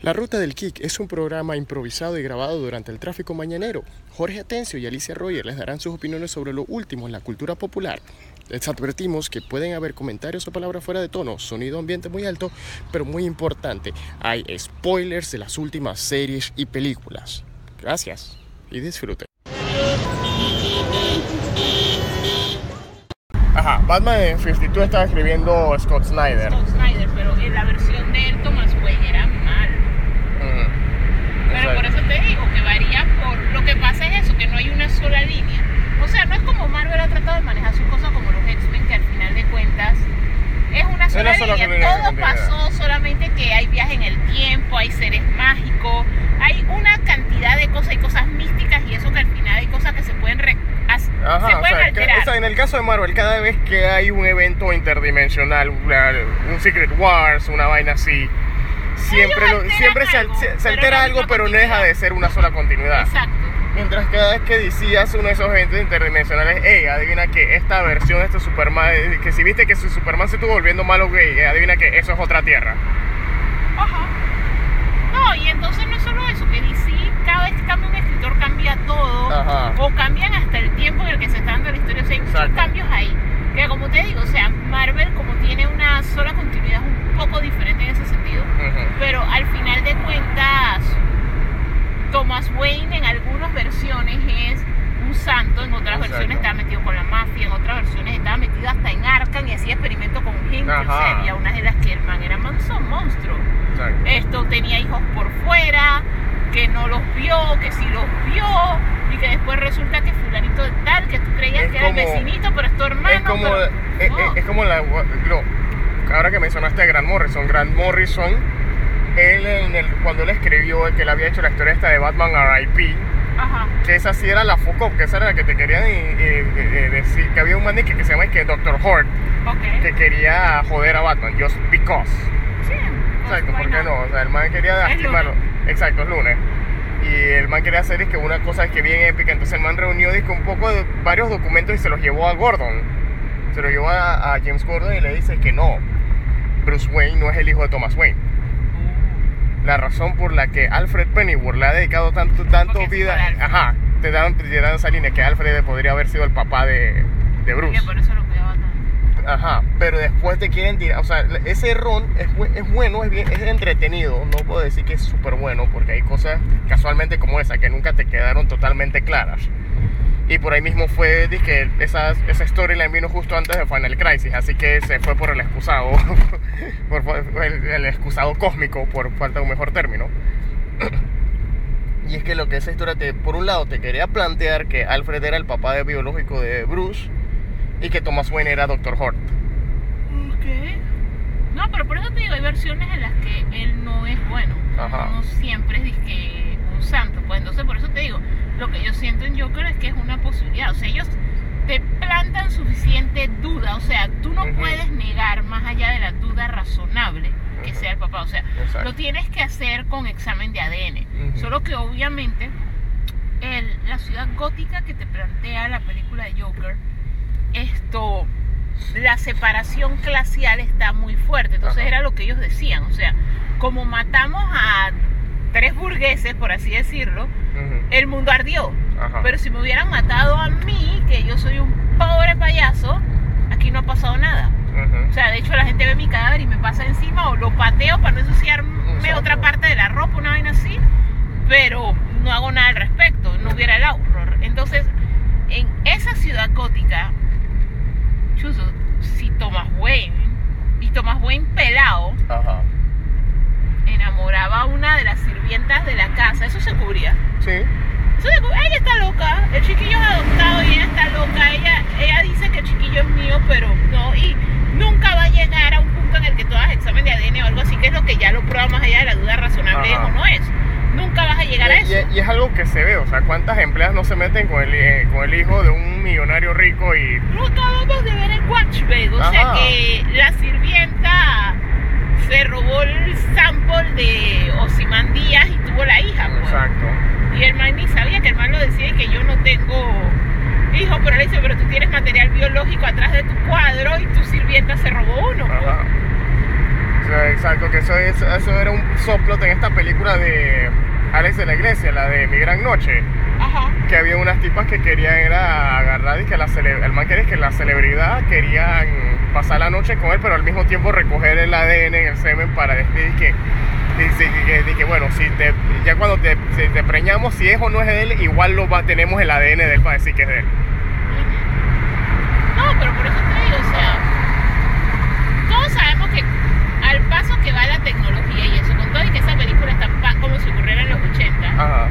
La Ruta del Kick es un programa improvisado y grabado durante el tráfico mañanero. Jorge Atencio y Alicia Roger les darán sus opiniones sobre lo último en la cultura popular. Les advertimos que pueden haber comentarios o palabras fuera de tono, sonido ambiente muy alto, pero muy importante, hay spoilers de las últimas series y películas. Gracias y disfruten. Ajá, Batman en 52 estaba escribiendo Scott Snyder. Scott Snyder, pero en la versión de él, Thomas Wayne era mal. Ujú. Pero Exacto. por eso te digo que varía por. Lo que pasa es eso, que no hay una sola línea. O sea, no es como Marvel ha tratado de manejar sus cosas como los X-Men, que al final de cuentas es una sola, sola línea. Todo pasó solamente que hay viaje en el tiempo, hay seres mágicos, hay una cantidad de cosas, hay cosas místicas y eso que al final hay cosas que se pueden, re- Ajá, se o pueden sea, que- alterar. o sea, en el caso de Marvel, cada vez que hay un evento interdimensional, un Secret Wars, una vaina así, siempre, lo- siempre se, algo, se- pero altera no algo, pero no deja de ser una sola continuidad. Exacto. Mientras cada vez que hace uno de esos eventos interdimensionales, hey, adivina que esta versión de este Superman, eh, que si viste que su Superman se estuvo volviendo malo, güey, eh, adivina que eso es otra tierra. Ajá. No, y entonces no es solo eso, que DC cada vez que cambia un escritor cambia todo, Ajá. o cambian hasta el tiempo en el que se está dando la historia, o sea, hay muchos Exacto. cambios ahí. Que como te digo, o sea, Marvel como tiene una sola continuidad es un poco diferente en ese sentido, pero al final de cuentas, Thomas Wayne en algunas versiones es un santo, en otras Exacto. versiones estaba metido con la mafia, en otras versiones estaba metido hasta en Arkham y hacía experimentos con gente, o Ajá. sea, había unas de las que el man era manso monstruo Exacto. esto tenía hijos por fuera, que no los vio, que sí los vio, y que después resulta que fulanito de tal, que tú creías Es que era el como- vecinito, pero es tu hermano. es como, pero- eh, no. es como la, lo- ahora que mencionaste a Grant Morrison, Grant Morrison, él en el, cuando él escribió que él había hecho la historia esta de Batman R.I.P., Ajá. que esa sí era la Focop, que esa era la que te querían eh, eh, eh, decir, que había un man que, se llama que Dr. Hort, Ok. que quería joder a Batman, just because. Exacto, ¿por qué no? O sea, el man quería Es lastimarlo. Exacto, es lunes. Y el man quería hacer es que una cosa es que bien épica. Entonces el man reunió disque, un poco de varios documentos y se los llevó a Gordon. Se los llevó a, a James Gordon y le dice que no. Bruce Wayne no es el hijo de Thomas Wayne. La razón por la que Alfred Pennyworth le ha dedicado tanto, tanto vida. Ajá, te dan, te dan esa línea que Alfred podría haber sido el papá de, de Y Bruce. que por eso lo. Ajá, pero después te quieren tirar, o sea, ese ron es, es bueno, es, bien, es entretenido, no puedo decir que es súper bueno, porque hay cosas casualmente como esa que nunca te quedaron totalmente claras. Y por ahí mismo fue, que esa, esa storyline vino justo antes de Final Crisis, así que se fue por el excusado, por el, el excusado cósmico, por falta de un mejor término. Y es que lo que esa historia, te, por un lado, te quería plantear que Alfred era el papá de biológico de Bruce y que Thomas Wayne era Dr. Hort. Ok. No, pero por eso te digo, hay versiones en las que él no es bueno. Ajá. No siempre es disque un santo. Pues entonces por eso te digo, lo que yo siento en Joker es que es una posibilidad. O sea, ellos te plantan suficiente duda. O sea, tú no Ujú. puedes negar más allá de la duda razonable que Ujú. sea el papá. O sea, Exacto. lo tienes que hacer con examen de ADN. Ujú. Solo que obviamente el- la ciudad gótica que te plantea la película de Joker, esto, la separación glacial está muy fuerte. Entonces Ajá. era lo que ellos decían. O sea, como matamos a tres burgueses, por así decirlo, el mundo ardió. Ajá. Pero si me hubieran matado a mí, que yo soy un pobre payaso, aquí no ha pasado nada. O sea, de hecho la gente ve mi cadáver y me pasa encima o lo pateo para no ensuciarme Exacto. otra parte de la ropa, una vaina así, pero no hago nada al respecto, no hubiera el horror. Entonces, en esa ciudad gótica, chuzo, si Thomas Wayne, y Thomas Wayne pelado, Ajá. enamoraba a una de las sirvientas de la casa, eso se cubría. Sí. Eso se cubría. Ella está loca, el chiquillo es adoptado y ella está loca, ella, ella dice que el chiquillo es mío, pero no, y nunca va a llegar a un punto en el que tú hagas examen de ADN o algo así, que es lo que ya lo prueba más allá de la duda razonable Ajá. o no es. Nunca vas a llegar a Y, es algo que se ve, o sea, cuántas empleadas no se meten con el, eh, con el hijo de un millonario rico y... Lo acabamos de ver en Watchmen, o sea que la sirvienta se robó el sample de Osimandías y tuvo la hija. pues. Exacto. Y el man ni sabía que el man lo decía y que yo no tengo hijos, pero le dice, pero tú tienes material biológico atrás de tu cuadro y tu sirvienta se robó uno. pues. Ajá. sea, Exacto, que eso, es- eso era un soplot en esta película de Alex de la Iglesia, la de Mi Gran Noche, Ajá. que había unas tipas que querían era agarrar y que la el man quería que la celebridad querían pasar la noche con él, pero al mismo tiempo recoger el ADN en el semen para decir que, dice que, que- que, bueno, si te, ya cuando te, si te preñamos, si es o no es de él, igual lo va, tenemos el ADN de él para decir que es de él. No, pero por eso te digo, o sea, todos sabemos que al paso que va la tecnología y eso, con todo y que esa película está pa- como si ocurriera en los 80, Ajá,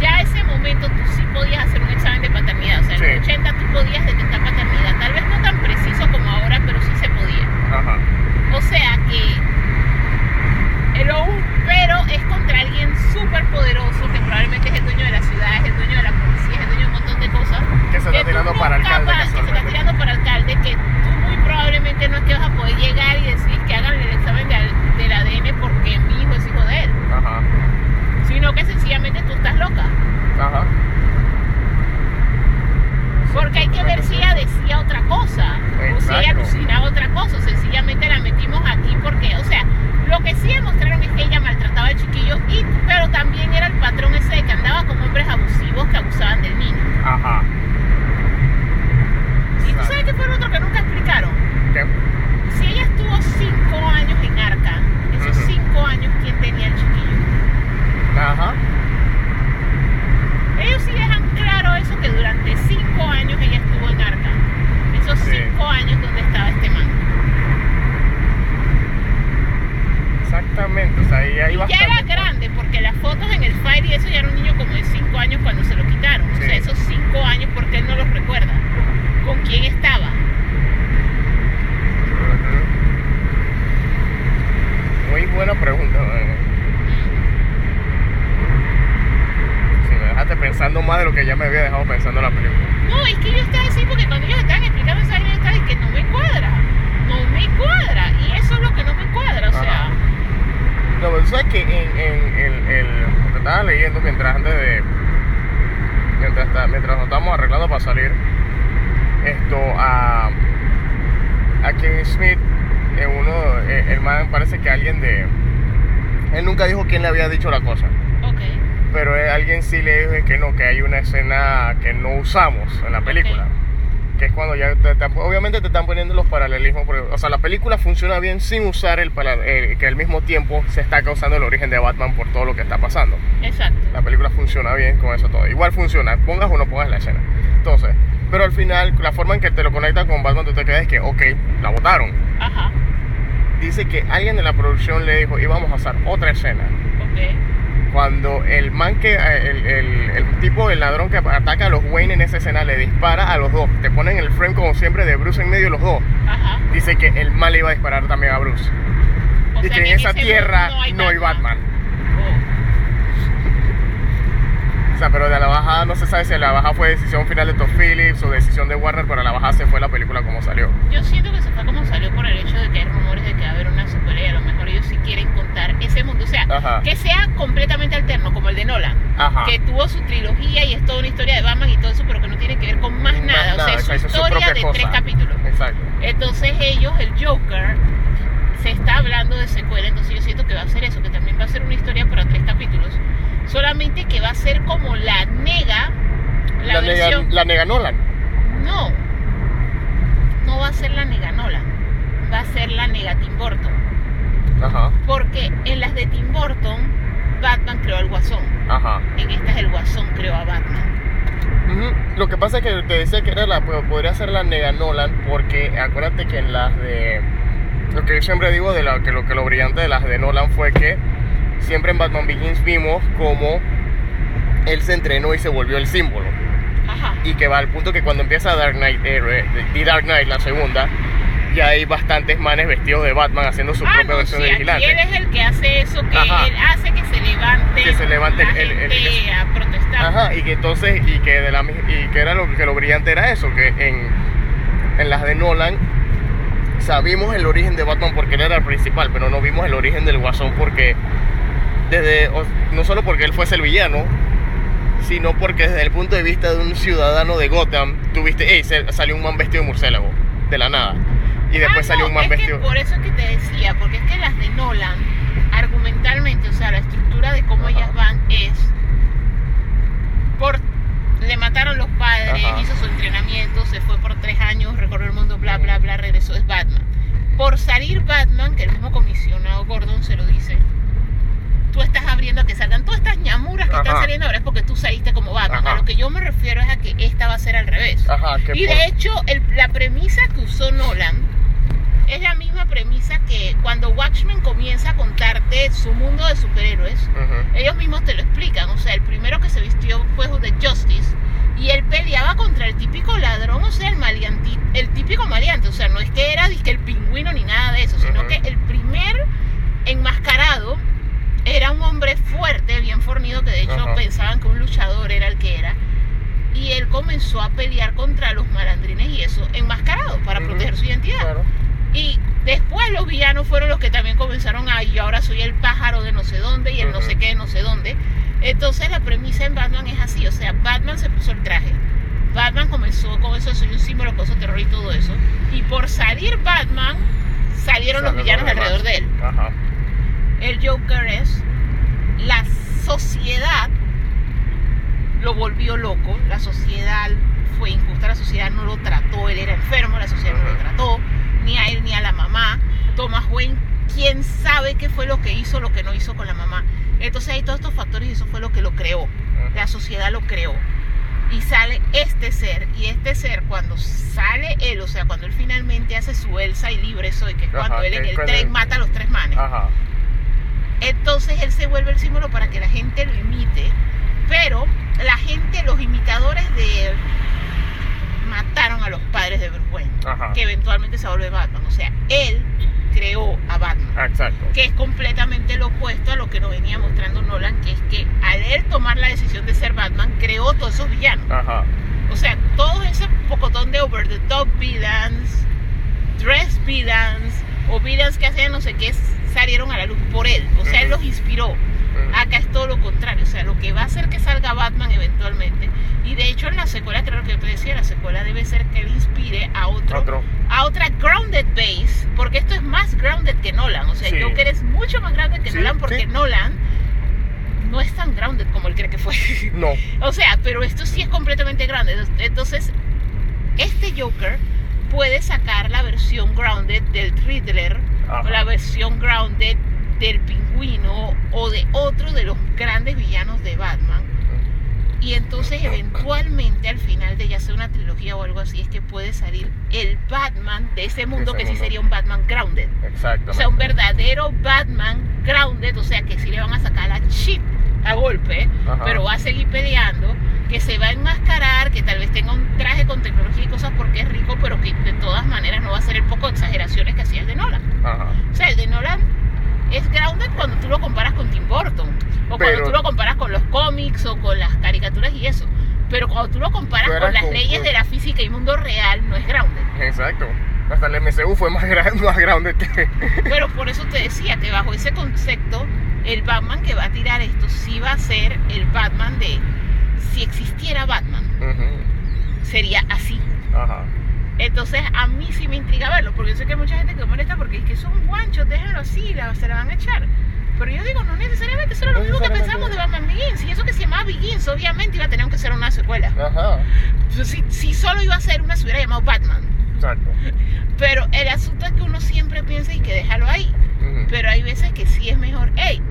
ya ese momento tú sí podías hacer un examen de paternidad. O sea, en Sí. los 80 tú podías detectar paternidad, tal vez no tan preciso como ahora, pero sí se podía. ajá. O sea que pero es contra alguien súper poderoso que probablemente es el dueño de la ciudad, es el dueño de la policía, es el dueño de un montón de cosas. Que se está tú tirando para alcalde que se está tirando para alcalde, que tú muy probablemente no es que vas a poder llegar y decir que hagan el examen de del ADN porque mi hijo es hijo de él, Ajá, sino que sencillamente tú estás loca. ajá. Porque hay que ver si ella decía otra cosa. O si ella Exacto. alucinaba otra cosa. o Sencillamente la metimos aquí porque, o sea, lo que sí demostraron es que ella maltrataba al chiquillo, y, pero también era el patrón ese de que andaba con hombres abusivos que abusaban del niño. Ajá. Y tú sabes qué fue lo otro que nunca explicaron. ¿Qué? Si ella estuvo cinco años en Arca, esos Ujú. cinco años, ¿quién tenía el chiquillo? Ajá. Ellos sí dejan claro eso que durante cinco años ella estuvo en Arca. Esos Sí. cinco años donde estaba este man. Exactamente, o sea, ahí hay Ya bastante. era grande, porque las fotos en el Fire y eso ya era un niño como de 5 años cuando se lo quitaron. O Sí. sea, esos 5 años, porque él no los recuerda. ¿Con quién estaba? Ujú. Muy buena pregunta, man. Si me dejaste pensando más de lo que ya me había dejado pensando en la película. No, es que yo estaba así porque cuando ellos estaban explicando esa vaina, yo estaba de que no me cuadra. No me cuadra. Y eso es lo que no me cuadra. O sea, Ajá. No, pero tú sabes que en, en el, el, lo que estaba leyendo mientras antes de. Mientras, está- mientras nos estábamos arreglando para salir, esto a. A Kevin Smith, en uno. eh, El man parece que alguien de. Él nunca dijo quién le había dicho la cosa. ok. Pero eh, alguien sí le dijo que no, que hay una escena que no usamos en la película. Que es cuando ya te, te- obviamente te están poniendo los paralelismos. porque, o sea, la película funciona bien sin usar el, para- eh, que al mismo tiempo se está causando el origen de Batman por todo lo que está pasando. Exacto. La película funciona bien con eso todo. Igual funciona, pongas o no pongas la escena. Entonces, pero al final, la forma en que te lo conectan con Batman, tú te quedas que, ok, la votaron. Ajá. Dice que alguien de la producción le dijo, íbamos a hacer otra escena. Cuando el man que, eh, el, el- el tipo, el ladrón que ataca a los Wayne en esa escena, le dispara a los dos. Te ponen el frame como siempre de Bruce en medio de los dos. Ajá. Dice que el mal le iba a disparar también a Bruce. O y sea, que en esa tierra no hay Batman. O sea, pero de la bajada no se sabe si la bajada fue decisión final de Todd Phillips o decisión de Warner, pero la bajada se fue la película como salió. Yo siento que se fue como salió por el hecho de que hay rumores de que va a haber una secuela y a lo mejor ellos sí quieren contar ese mundo. O sea, Ajá. que sea completamente alterno, como el de Nolan. Ajá. Que tuvo su trilogía y es toda una historia de Batman y todo eso, pero que no tiene que ver con más Más nada. O sea, es su historia propia de cosa. tres capítulos. Exacto. Entonces ellos, el Joker, se está hablando de secuela, entonces yo siento que va a ser eso, que también va a ser una historia para tres capítulos. Solamente que va a ser como la nega, la, La, nega, versión... la nega Nolan. No, no va a ser la nega Nolan, va a ser la nega Tim Burton. Ajá. Porque en las de Tim Burton, Batman creó al Guasón. Ajá. En estas el Guasón creó a Batman. Lo que pasa es que te decía que era la, podría ser la Nega Nolan, porque acuérdate que en las de. Lo que yo siempre digo de la, que lo que lo brillante de las de Nolan fue que siempre en Batman Begins vimos como él se entrenó y se volvió el símbolo. Ajá. Y que va al punto que cuando empieza Dark Knight, eh, The Dark Knight, la segunda, ya hay bastantes manes vestidos de Batman haciendo su Ah, propia no, versión sí, de vigilante. él es el que hace eso, que Ajá. él hace que se levante, Que se levante la el- el- gente a protestar. Ajá, y que entonces, y que de la y que era lo que lo brillante era eso, que en, en las de Nolan sabimos el origen de Batman porque él era el principal, pero no vimos el origen del Guasón porque desde no solo porque él fuese el villano, sino porque desde el punto de vista de un ciudadano de Gotham, tuviste, hey, salió un man vestido de murciélago, de la nada. y después Ah, salió no, un man es que vestido. por eso es que te decía, porque es que las de Nolan, argumentalmente, o sea, la estructura de cómo Ajá. ellas van es por le mataron los padres, Ajá. hizo su entrenamiento, se fue por tres años, recorrió el mundo, bla, bla, bla, regresó, es Batman. Por salir Batman, que el mismo comisionado Gordon se lo dice, tú estás abriendo a que salgan todas estas ñamuras que están Ajá. saliendo ahora es porque tú saliste como Batman. Ajá. A lo que yo me refiero es a que esta va a ser al revés. Ajá, que Y por- de hecho, el- la premisa que usó Nolan es la misma premisa que cuando Watchmen comienza a contarte su mundo de superhéroes, Ujú. ellos mismos te lo explican. O sea, el primero que se vistió fue de Justice y él peleaba contra el típico ladrón, o sea, el maleanti, el típico maleante. O sea, no es que era dizque, el pingüino ni nada de eso, sino Ujú. que el primer enmascarado hombre fuerte, bien fornido, que de hecho Ajá. pensaban que un luchador era el que era. Y él comenzó a pelear contra los malandrines y eso, enmascarado, para Ujú. proteger su identidad. Claro. Y después los villanos fueron los que también comenzaron a, y ahora soy el pájaro de no sé dónde y el no Ujú. sé qué de no sé dónde. Entonces la premisa en Batman es así, o sea, Batman se puso el traje. Batman comenzó con eso, soy un símbolo, cosa terror y todo eso. Y por salir Batman, salieron los Salen villanos alrededor de él. Ajá. El Joker es la sociedad lo volvió loco, la sociedad fue injusta, la sociedad no lo trató, él era enfermo, la sociedad no lo trató, ni a él ni a la mamá. Thomas Wayne, quién sabe qué fue lo que hizo, lo que no hizo con la mamá. Entonces hay todos estos factores y eso fue lo que lo creó. La sociedad lo creó. Y sale este ser, y este ser cuando sale él, o sea, cuando él finalmente hace su Elsa y libre soy, que es cuando él en el tren mata a los tres manes. Entonces él se vuelve el símbolo para que la gente lo imite. Pero la gente, los imitadores de él, mataron a los padres de Bruce Wayne, Ajá. que eventualmente se vuelve Batman. O sea, él creó a Batman, Ah, Exacto. que es completamente lo opuesto a lo que nos venía mostrando Nolan, que es que al él tomar la decisión de ser Batman, creó todos esos villanos. Ajá. O sea, todo ese pocotón de over the top villains, dress villains, o villains que hacían no sé qué, salieron a la luz por él. O sea, él los inspiró. Acá es todo lo contrario, o sea, lo que va a hacer que salga Batman eventualmente. Y de hecho en la secuela, creo que yo te decía, la secuela debe ser que él inspire a otro, Otro. a otra grounded base, porque esto es más grounded que Nolan. O sea, Sí. Joker es mucho más grounded que Sí, Nolan porque sí. Nolan no es tan grounded como él cree que fue. No. O sea, pero esto sí es completamente grande. Entonces, este Joker puede sacar la versión grounded del Riddler Ajá. o la versión grounded del pingüino o de otro de los grandes villanos de Batman. Y entonces eventualmente al final de ya sea una trilogía o algo así es que puede salir el Batman de ese mundo ese que sí sería un Batman grounded. Exacto. O sea, un verdadero Batman grounded, o sea, que sí le van a sacar la chip a golpe, Ajá. pero va a seguir peleando, que se va a enmascarar, que tal vez tenga un traje con tecnología y cosas porque es rico, pero que de todas maneras no va a ser el poco de exageraciones que hacía el de Nolan. Ajá. O sea, el de Nolan es grounded cuando tú lo comparas con Tim Burton, o cuando tú lo comparas con los cómics o con las caricaturas y eso. Pero cuando tú lo comparas con las con- leyes de la física y mundo real, no es grounded. Exacto. Hasta el MCU fue más grande, más grande que. Pero por eso te decía que bajo ese concepto, el Batman que va a tirar esto sí va a ser el Batman de si existiera Batman, Ujú. sería así. Ajá. Entonces a mí sí me intriga verlo, porque yo sé que hay mucha gente que molesta porque es que son guanchos, déjenlo así, la- se la van a echar. Pero yo digo, no necesariamente, eso era lo No mismo que pensamos de Batman Begins. Y eso que se llamaba Begins, obviamente iba a tener que ser una secuela. Ajá. Si, si solo iba a ser una, se hubiera llamado Batman. Exacto. Pero el asunto es que uno siempre piensa y que déjalo ahí. Ujú. Pero hay veces que sí es mejor, hey,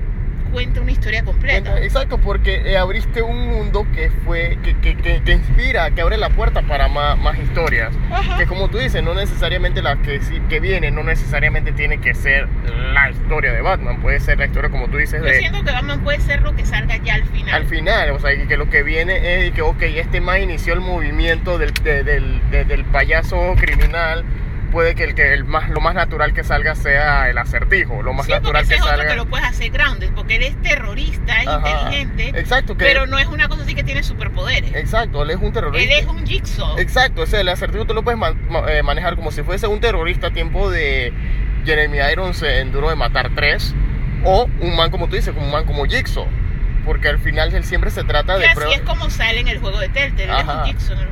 cuenta una historia completa. Exacto, porque eh, abriste un mundo que fue, que, que, que, que inspira, que abre la puerta para más, más historias. Ajá. Que como tú dices, no necesariamente la que, que viene, no necesariamente tiene que ser la historia de Batman. Puede ser la historia, como tú dices, Yo de, siento que Batman puede ser lo que salga ya al final. al final. O sea, que lo que viene es que, ok, este más inició el movimiento del, de- del, de- del payaso criminal. Puede que, el, que el más, lo más natural que salga sea el acertijo. Lo más sí, porque natural ese que es otro salga. que lo puedes hacer grounded, porque él es terrorista, es Ajá. inteligente, Exacto, que, pero no es una cosa así que tiene superpoderes. exacto, él es un terrorista. Él es un jigsaw. Exacto, o sea, el acertijo tú lo puedes eh, manejar como si fuese un terrorista a tiempo de Jeremy Irons en Duro de Matar 3 o un man como tú dices, como un man como Jigsaw, porque al final él siempre se trata de así es como sale en el juego de Telltale. Es el juego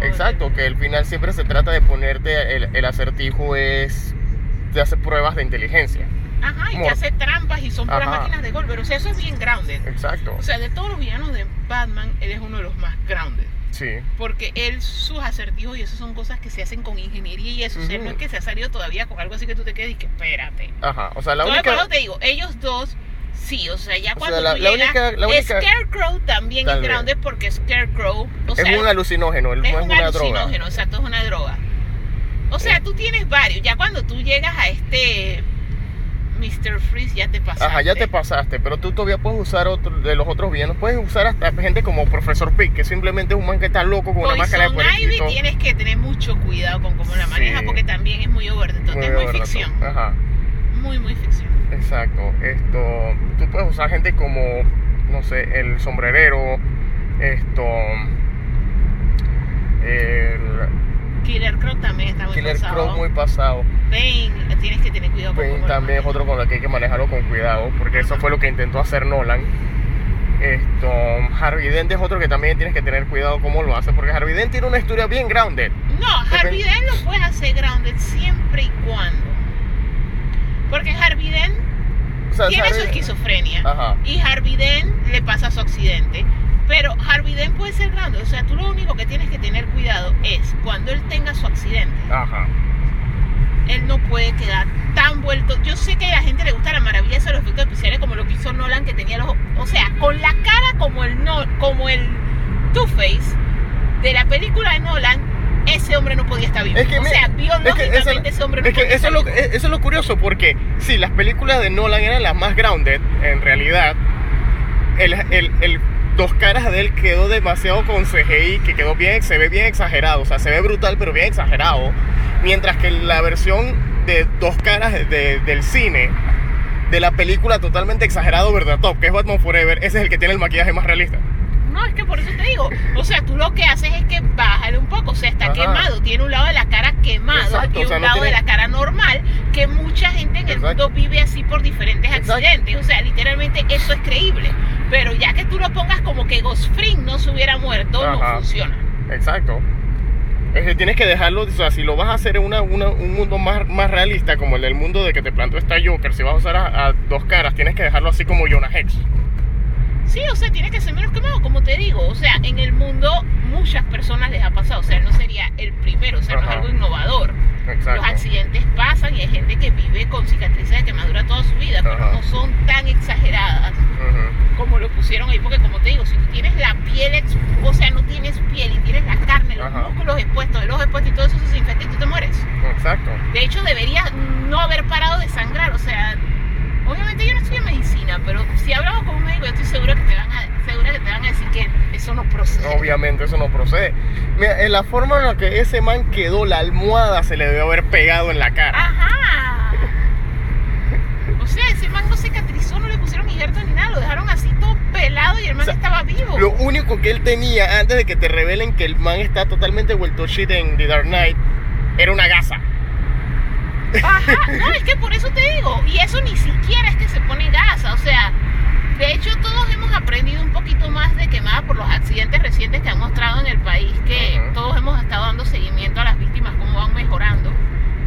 de Exacto, que al final siempre se trata de ponerte el, el acertijo es te hace pruebas de inteligencia. Ajá, y Como- que hace trampas y son puras Ajá. máquinas de golpe. O sea, eso es bien grounded. Exacto. O sea, de todos los villanos de Batman, él es uno de los más grounded. Sí. Porque él, sus acertijos y eso son cosas que se hacen con ingeniería y eso. O sea, Ujú. no es que se ha salido todavía con algo así que tú te quedes y que espérate. Ajá. O sea, la única. te digo, ellos dos, sí, o sea, ya O cuando sea, la- tú la llegas- única- la única- Scarecrow también es grounded porque Scarecrow, o es sea, un alucinógeno, es es un una droga. alucinógeno, exacto, es una droga. O sea, Eh. tú tienes varios. Ya cuando tú llegas a este Mr. Freeze, ya te pasaste. Ajá, ya te pasaste, pero tú todavía puedes usar otro, de los otros villanos. Puedes usar hasta gente como Profesor Pig, que simplemente es un man que está loco con una máscara de Poison Ivy tienes que tener mucho cuidado con cómo la Sí. maneja porque también es muy over. Muy es muy ficción. Ajá, Muy, muy ficción. Exacto. Esto, tú puedes usar gente como, no sé, el sombrerero, esto, el Killer Crow también está muy Killer pasado. Crow muy pasado. Bane, tienes que tener cuidado con Bane también es otro con el que hay que manejarlo con cuidado, porque eso fue lo que intentó hacer Nolan. Esto, Harvey Dent es otro que también tienes que tener cuidado cómo lo hace, porque Harvey Dent tiene una historia bien grounded. No, Harvey Dent lo puedes hacer grounded siempre y cuando. Porque Harvey Dent O sea, tiene su esquizofrenia Ajá. y Harvey Dent le pasa su accidente. Pero Harvey Dent puede ser grounded. O sea, tú lo único que tienes que tener cuidado es cuando él tenga su accidente. Ajá. él no puede quedar tan vuelto. Yo sé que a la gente le gusta la maravilla de los efectos especiales como lo que hizo Nolan, que tenía los, o sea, con la cara como el no, como el Two Face de la película de Nolan, ese hombre no podía estar vivo. Es que o sea, es que biológicamente eso- ese hombre no Es que podía eso es, estar lo, vivo. eso es lo curioso, porque sí, las películas de Nolan eran las más grounded, en realidad. El, el, el dos caras de él quedó demasiado con CGI, que quedó bien, se ve bien exagerado, o sea, se ve brutal, pero bien exagerado. Mientras que la versión de dos caras de- del cine, de la película totalmente exagerado, verdad, top, que es Batman Forever, ese es el que tiene el maquillaje más realista. No, es que por eso te digo. O sea, tú lo que haces es que bájale un poco. O sea, está Ajá. quemado. Tiene un lado de la cara quemado Exacto, y o sea, un no lado de la cara normal. Que mucha gente en el mundo vive así por diferentes Exacto. accidentes. O sea, literalmente eso es creíble. Pero ya que tú lo pongas como que Ghost Fring no se hubiera muerto, no funciona. Exacto. Es que tienes que dejarlo, o sea, si lo vas a hacer en una, una- un mundo más, más realista, como el del mundo de que te plantó esta Joker, si vas a usar a, a dos caras, tienes que dejarlo así como Jonah Hex. Sí, o sea, tiene que ser menos quemado, como te digo. O sea, en el mundo muchas personas les ha pasado. O sea, no sería el primero. O sea, no es Ajá. algo innovador. Exacto. Los accidentes pasan y hay gente que vive con cicatrices de quemadura toda su vida, pero Ajá. no son tan exageradas como lo pusieron ahí, porque como te digo, si tú tienes la piel, ex- o sea, no tienes piel y tienes la carne, los Ajá. músculos expuestos, el ojo expuesto y todo eso se infecta y tú te mueres. Exacto. De hecho, deberías no haber parado de sangrar, o sea, obviamente yo no estudié medicina, pero si hablamos con un médico, yo estoy segura que te van a, segura que te van a decir que eso no procede. Obviamente eso no procede. Mira, en la forma en la que ese man quedó, la almohada se le debió haber pegado en la cara. Ajá. O sea, ese man no cicatrizó, no le pusieron injerto ni nada, lo dejaron así todo pelado y el man O sea, estaba vivo. Lo único que él tenía antes de que te revelen que el man está totalmente vuelto shit en The Dark Knight era una gasa. Ajá, no, es que por eso te digo, y eso ni siquiera es que se pone gasa, o sea, de hecho todos hemos aprendido un poquito más de quemada por los accidentes recientes que han mostrado en el país, que todos hemos estado dando seguimiento a las víctimas, cómo van mejorando,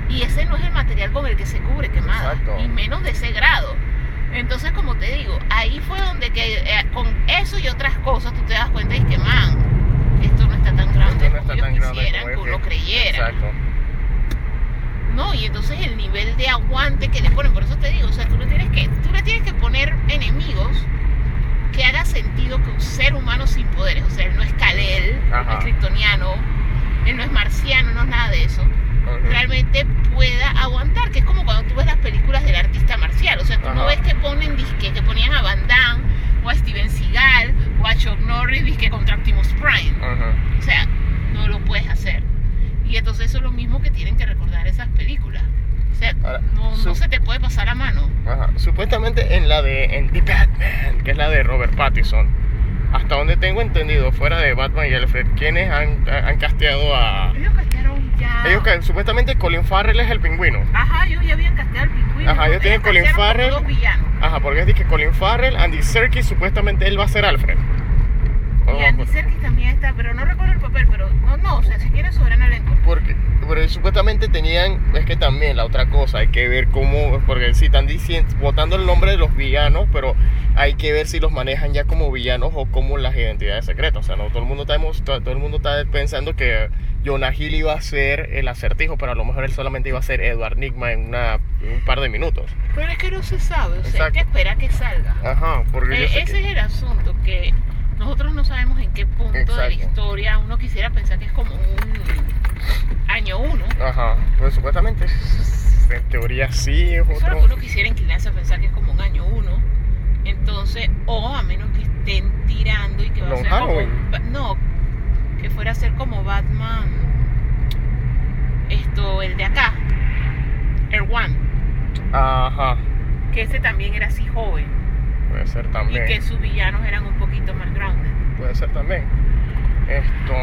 y ese no es el material con el que se cubre quemada, Exacto. y menos de ese grado. Entonces, como te digo, ahí fue donde que eh, con eso y otras cosas tú te das cuenta y que, man, esto no está tan grande Esto no como ellos grande quisieran como que uno que- creyera. Exacto. No, y entonces el nivel de aguante que le ponen, por eso te digo, o sea, tú le tienes que, tú le tienes que poner enemigos que haga sentido que un ser humano sin poderes, o sea, él no es Kalel, no es kryptoniano, él no es marciano, no es nada de eso, realmente pueda aguantar, que es como cuando tú ves las películas del artista marcial, o sea, tú no ves que ponen disque, que ponían a Van Damme, o a Steven Seagal, o a Chuck Norris, disque contra Optimus Prime. O sea, no lo puedes hacer. Y entonces eso es lo mismo que tienen que recordar esas películas. O sea, Ahora, no, se te puede pasar la mano. Ajá. Supuestamente en la de en The Batman, que es la de Robert Pattinson, hasta donde tengo entendido, fuera de Batman y Alfred, ¿quiénes han, han casteado a. Ellos castearon ya. Ellos supuestamente Colin Farrell es el pingüino. Ajá, ellos ya habían casteado al pingüino. Ajá, ellos tienen Colin castearon como Farrell. Dos villanos. Ajá, porque es que Colin Farrell, Andy Serkis, supuestamente él va a ser Alfred. Y Andy Serkis también está, pero no recuerdo el papel, pero no, no, o sea, si quiere sobran elenco. Porque, porque supuestamente tenían, es que también la otra cosa, hay que ver cómo, porque si están diciendo, votando el nombre de los villanos, pero hay que ver si los manejan ya como villanos o como las identidades secretas. O sea, no todo el mundo está, todo el mundo está pensando que Jonah Hill iba a ser el acertijo, pero a lo mejor él solamente iba a ser Edward Nigma en, una, un par de minutos. Pero es que no se sabe, o sea, hay que esperar que salga. Ajá, porque eh, ese es el asunto, que nosotros no sabemos en qué punto de la historia uno quisiera pensar que es como un año uno. Ajá, pues supuestamente en teoría sí es otro. Solo que uno quisiera inclinarse a pensar que es como un año uno. Entonces, o a menos que estén tirando y que va a ser como. No, que fuera a ser como Batman. Esto, el de acá. El One. Ajá. Que ese también era así joven. Puede ser también. Y que sus villanos eran un poquito más grandes. Puede ser también. Esto.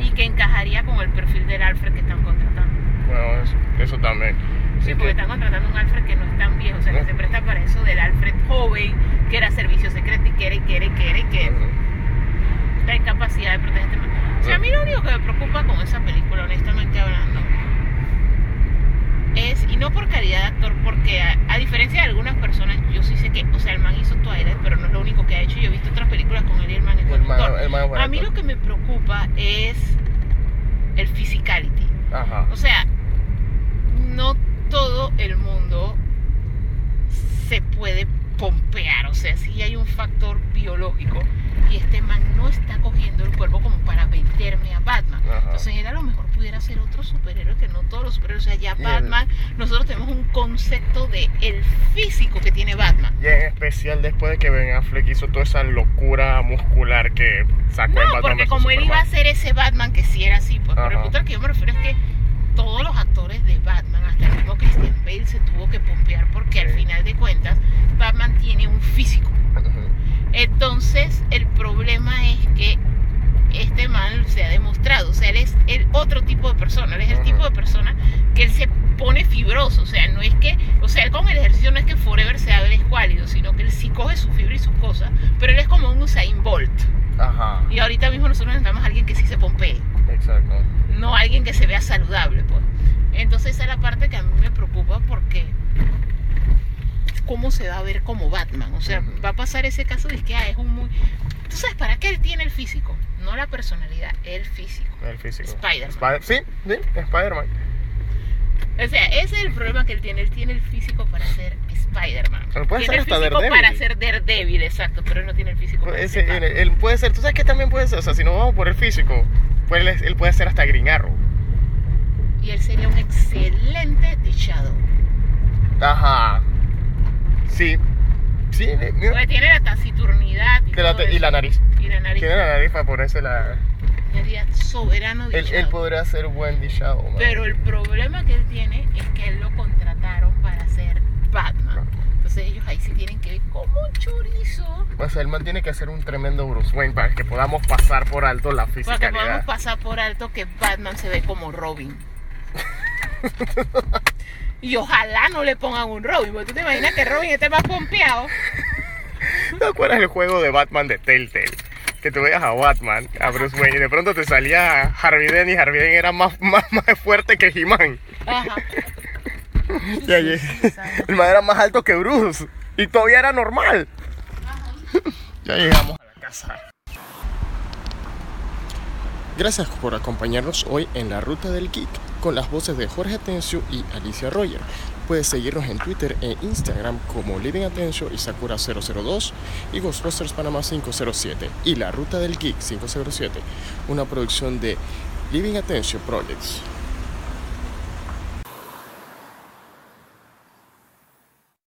Y que encajaría con el perfil del Alfred que están contratando. Bueno, eso, también. Sí, porque están contratando un Alfred que no es tan viejo, o sea, que se presta para eso del Alfred joven, que era servicio secreto y quiere, quiere, y quiere, y que la incapacidad de proteger este O sea, a mí lo único que me preocupa con esa película, honestamente hablando, es, y no por calidad de actor, porque a, diferencia de algunas personas, yo sí sé que, o sea, el man hizo Twilight, pero no es lo único que ha hecho. Yo he visto otras películas con él y el man es buen actor. A mí lo que me preocupa es el physicality. Ajá. O sea, no todo el mundo se puede pompear, o sea, sí hay un factor biológico y este man no está cogiendo el cuerpo como para venderme a Batman. Entonces él a lo mejor pudiera ser otro superhéroe que no todos los superhéroes, o sea, ya Batman, nosotros tenemos un concepto de el físico que tiene Batman. Y en especial después de que Ben Affleck hizo toda esa locura muscular que sacó no, en Batman porque como él iba a ser ese Batman que sí era así, pues, pero el punto al que yo me refiero es que todos los actores de Batman, hasta el mismo Christian Bale se tuvo que pompear porque al final de cuentas Batman tiene un físico. Entonces, el problema es que este mal se ha demostrado, o sea, él es el otro tipo de persona, él es el tipo de persona que él se pone fibroso, o sea, no es que, o sea, él con el ejercicio no es que forever sea él escuálido, sino que él sí coge su fibra y sus cosas, pero él es como un Usain Bolt. Ajá. Y ahorita mismo nosotros necesitamos a alguien que sí se pompee. Exacto. No alguien que se vea saludable, pues. Entonces esa es la parte que a mí me preocupa porque cómo se va a ver como Batman. O sea, va a pasar ese caso de que ah, es un muy... ¿Tú sabes para qué él tiene el físico? No la personalidad, el físico. El físico. Spider-Man. sí, sí, Spider-Man. O sea, ese es el problema que él tiene. Él tiene el físico para ser Spider-Man. Pero puede tiene ser el físico para ser Daredevil, exacto, pero él no tiene el físico para ser él, puede ser, tú sabes que también puede ser, o sea, si no vamos por el físico, pues él, puede ser hasta Green Arrow. Y él sería un excelente de Shadow. Ajá. Sí. Sí, mira. tiene la taciturnidad y, la, nariz. Y la nariz. Tiene la nariz para ponerse la. soberano de él, él podría ser buen Dishado. Pero el problema que él tiene es que él lo contrataron para ser Batman. Entonces ellos ahí sí tienen que ver como un chorizo. O sea, el man tiene que ser un tremendo Bruce Wayne para que podamos pasar por alto la física. Para que podamos pasar por alto que Batman se ve como Robin. Y ojalá no le pongan un Robin, porque tú te imaginas que Robin esté más pompeado. ¿Te acuerdas el juego de Batman de Telltale? Que tú veías a Batman, a Bruce Wayne, y de pronto te salía Harvey Dent y Harvey Dent era más, más, más fuerte que He-Man. Ajá. Y allí, el man era más alto que Bruce. Y todavía era normal. Ya llegamos a la casa. Gracias por acompañarnos hoy en la Ruta del Geek con las voces de Jorge Atencio y Alicia Roger. Puedes seguirnos en Twitter e Instagram como Living Atencio y Sakura002 y Ghostbusters Panamá 507 y La Ruta del Geek 507, una producción de Living Attention Projects.